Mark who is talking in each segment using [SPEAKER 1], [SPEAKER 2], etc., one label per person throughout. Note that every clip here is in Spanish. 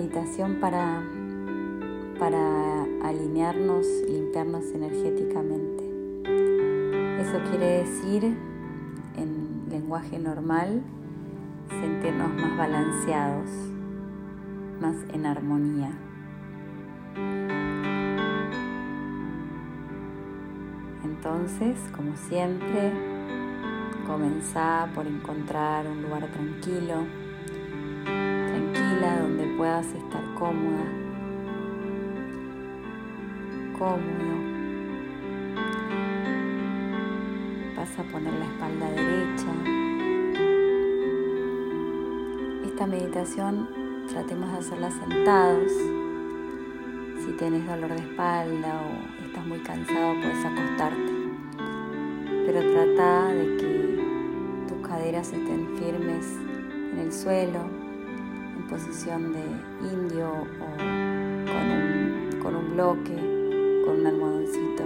[SPEAKER 1] meditación para, para alinearnos, limpiarnos energéticamente. Eso quiere decir, en lenguaje normal, sentirnos más balanceados, más en armonía. Entonces, como siempre, comenzá por encontrar un lugar tranquilo, puedas estar cómoda, cómodo. Vas a poner la espalda derecha. Esta meditación tratemos de hacerla sentados. Si tienes dolor de espalda o estás muy cansado, puedes acostarte. Pero trata de que tus caderas estén firmes en el suelo, posición de indio o con un, bloque, con un almohadoncito.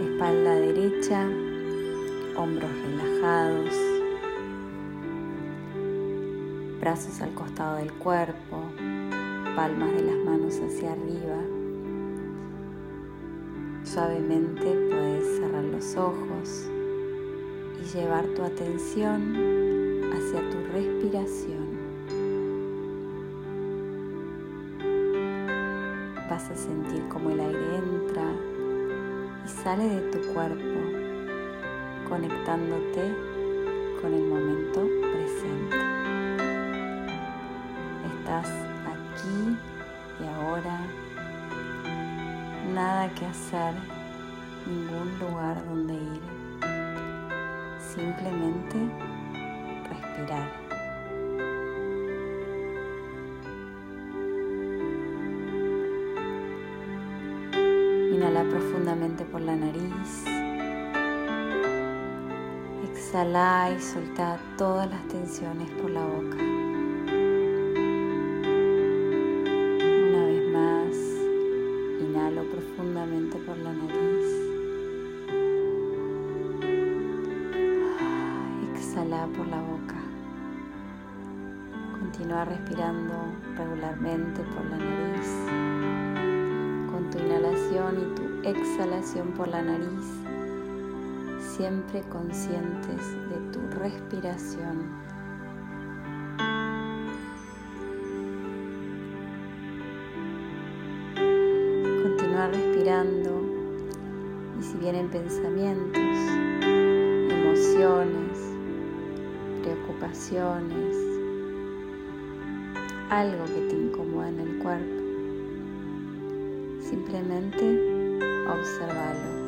[SPEAKER 1] Espalda derecha, hombros relajados, brazos al costado del cuerpo, palmas de las manos hacia arriba. Suavemente puedes cerrar los ojos y llevar tu atención hacia tu respiración. Vas a sentir como el aire entra y sale de tu cuerpo, conectándote con el momento presente. Estás aquí y ahora, nada que hacer, ningún lugar donde ir, simplemente Inhala profundamente por la nariz. Exhala y solta todas las tensiones por la boca. Por la nariz. Con tu inhalación y tu exhalación por la nariz siempre conscientes de tu respiración. Continúa respirando y si vienen pensamientos, emociones, preocupaciones, algo que te incomoda en el cuerpo, simplemente observalo.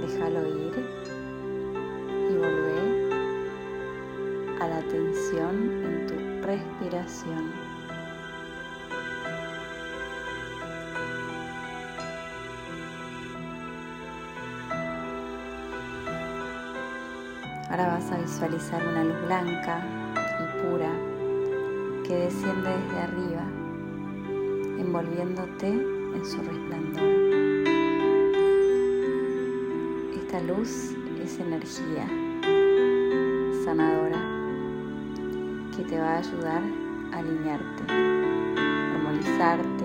[SPEAKER 1] déjalo ir y volvé a la atención en tu respiración. Ahora vas a visualizar una luz blanca y pura que desciende desde arriba, envolviéndote en su resplandor. Esta luz es energía sanadora que te va a ayudar a alinearte, armonizarte,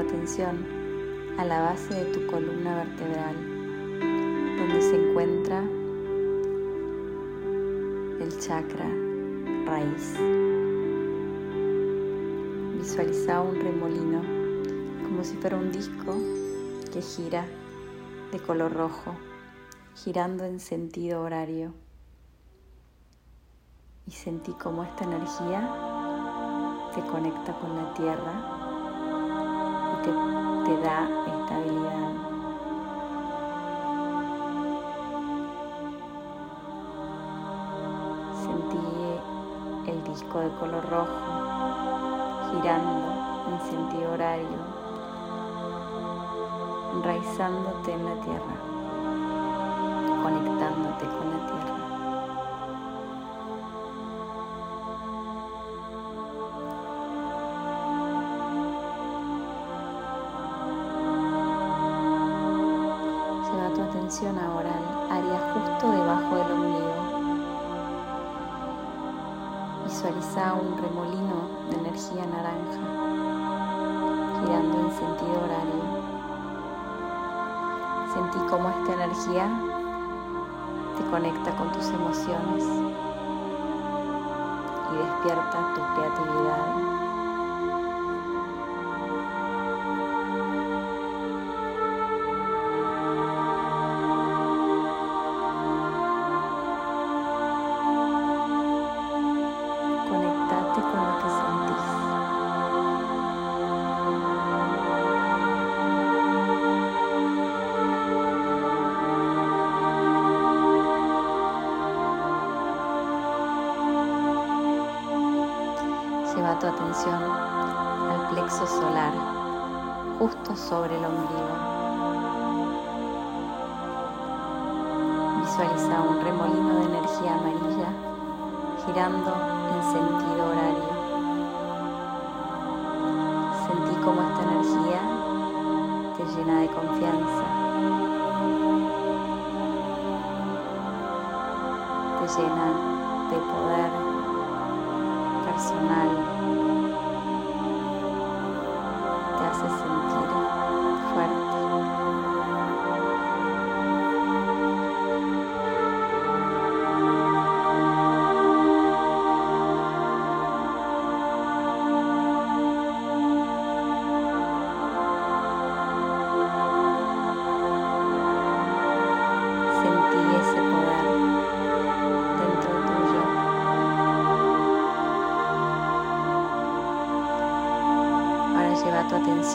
[SPEAKER 1] atención a la base de tu columna vertebral, donde se encuentra el chakra raíz. Visualiza un remolino como si fuera un disco que gira de color rojo, girando en sentido horario. Y sentí cómo esta energía te conecta con la tierra te, da estabilidad. Sentí el disco de color rojo girando en sentido horario, enraizándote en la tierra, conectándote con la tierra. Atención ahora al área justo debajo del ombligo. Visualiza un remolino de energía naranja girando en sentido horario. Sentí cómo esta energía te conecta con tus emociones y despierta tu creatividad. Tu atención al plexo solar, justo sobre el ombligo. Visualiza un remolino de energía amarilla girando en sentido horario. Sentí cómo esta energía te llena de confianza, te llena de poder personal.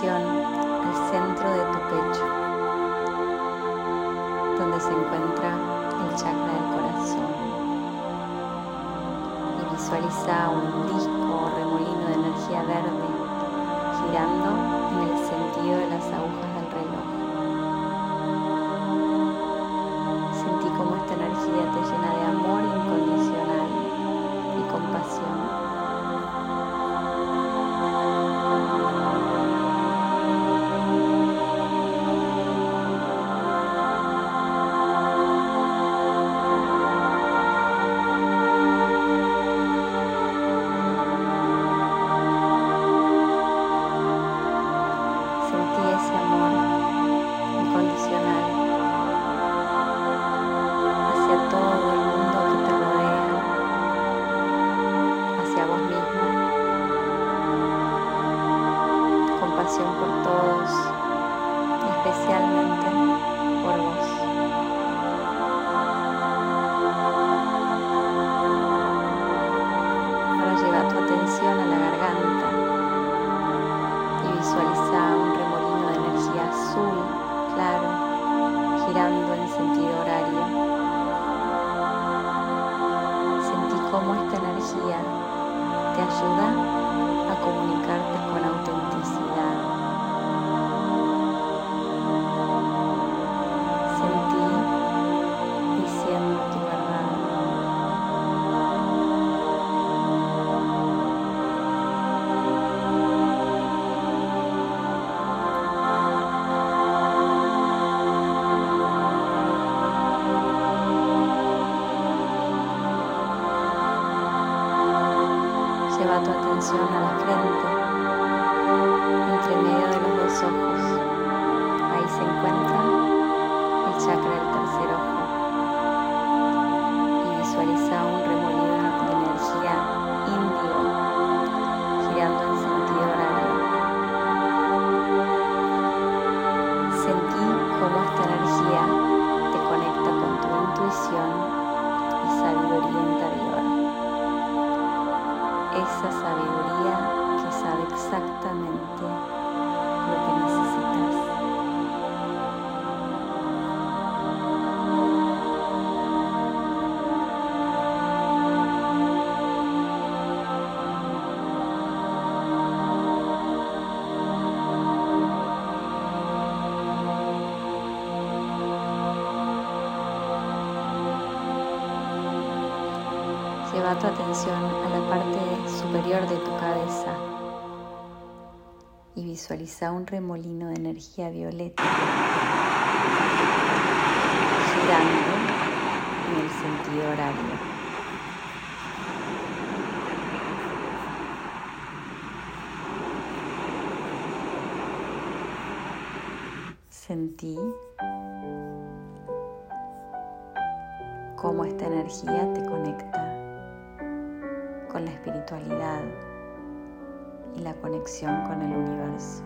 [SPEAKER 1] Al centro de tu pecho, donde se encuentra el chakra del corazón. Y visualiza un disco o remolino de energía verde girando en el sentido de las Tu atención a la parte superior de tu cabeza y visualiza un remolino de energía violeta sentido horario. Sentí cómo esta energía te conecta con la espiritualidad y la conexión con el universo.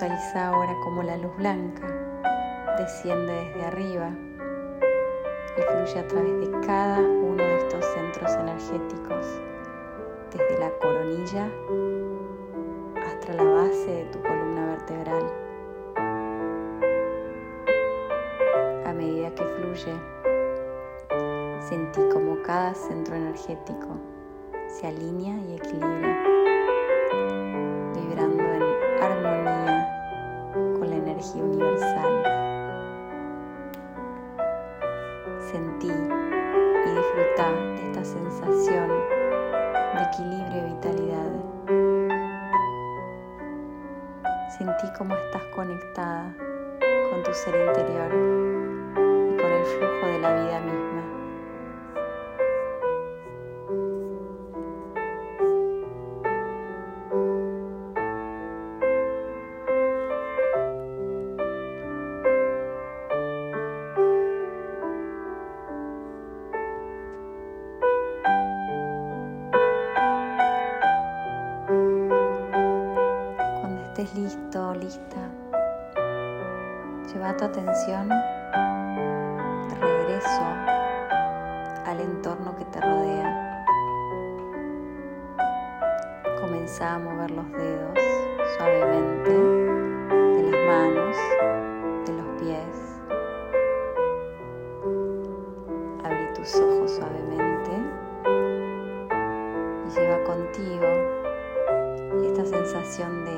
[SPEAKER 1] Visualiza ahora como la luz blanca desciende desde arriba y fluye a través de cada uno de estos centros energéticos, desde la coronilla hasta la base de tu columna vertebral. A medida que fluye, sentí como cada centro energético se alinea y equilibra, regreso al entorno que te rodea. Comenzá a mover los dedos suavemente de las manos, de los pies. Abrí tus ojos suavemente y lleva contigo esta sensación de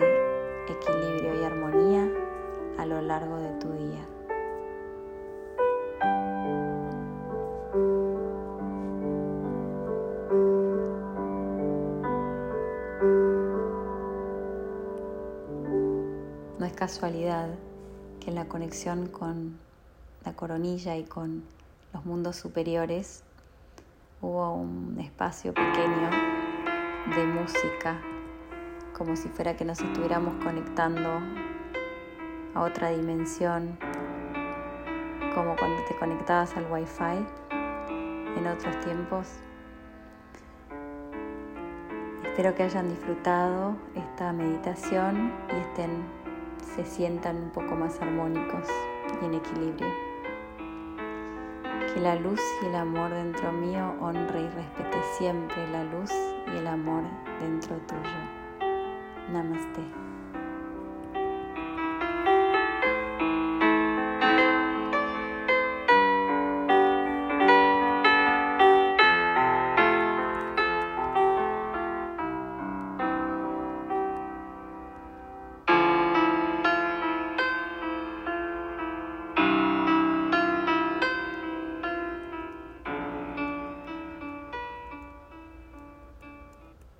[SPEAKER 1] equilibrio y armonía lo largo de tu día. No es casualidad que en la conexión con la coronilla y con los mundos superiores hubo un espacio pequeño de música como si fuera que nos estuviéramos conectando a otra dimensión, como cuando te conectabas al wifi en otros tiempos. Espero que hayan disfrutado esta meditación y estén, se sientan un poco más armónicos y en equilibrio. Que la luz y el amor dentro mío honre y respete siempre la luz y el amor dentro tuyo. Namaste.